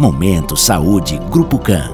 Momento Saúde Grupo CAM.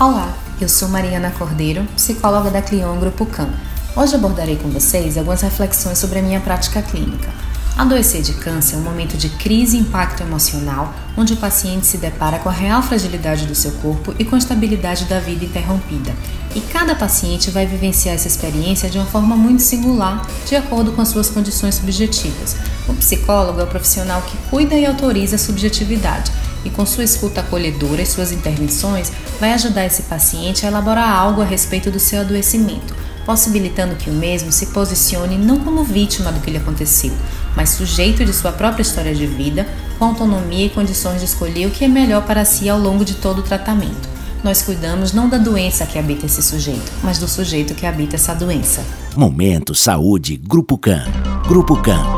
Olá, eu sou Mariana Cordeiro, psicóloga da Clion Grupo CAM. Hoje abordarei com vocês algumas reflexões sobre a minha prática clínica. Adoecer de câncer é um momento de crise e impacto emocional, onde o paciente se depara com a real fragilidade do seu corpo e com a estabilidade da vida interrompida. E cada paciente vai vivenciar essa experiência de uma forma muito singular, de acordo com as suas condições subjetivas. O psicólogo é o profissional que cuida e autoriza a subjetividade, e com sua escuta acolhedora e suas intervenções, vai ajudar esse paciente a elaborar algo a respeito do seu adoecimento possibilitando que o mesmo se posicione não como vítima do que lhe aconteceu, mas sujeito de sua própria história de vida, com autonomia e condições de escolher o que é melhor para si ao longo de todo o tratamento. Nós cuidamos não da doença que habita esse sujeito, mas do sujeito que habita essa doença. Momento Saúde Grupo CAM. Grupo CAM.